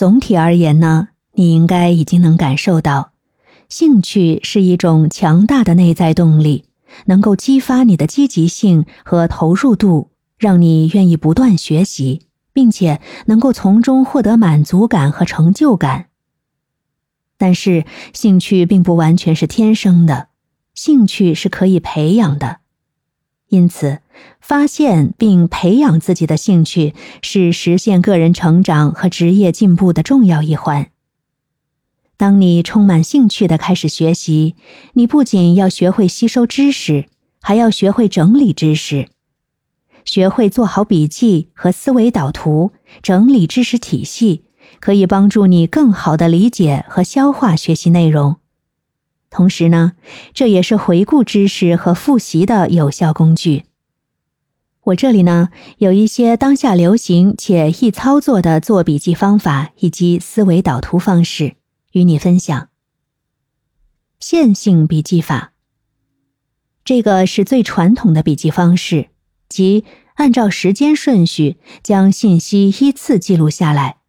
总体而言呢，你应该已经能感受到，兴趣是一种强大的内在动力，能够激发你的积极性和投入度，让你愿意不断学习，并且能够从中获得满足感和成就感。但是，兴趣并不完全是天生的，兴趣是可以培养的。因此，发现并培养自己的兴趣是实现个人成长和职业进步的重要一环。当你充满兴趣的开始学习，你不仅要学会吸收知识，还要学会整理知识，学会做好笔记和思维导图，整理知识体系，可以帮助你更好的理解和消化学习内容。同时呢，这也是回顾知识和复习的有效工具。我这里呢有一些当下流行且易操作的做笔记方法以及思维导图方式与你分享。线性笔记法，这个是最传统的笔记方式，即按照时间顺序将信息依次记录下来，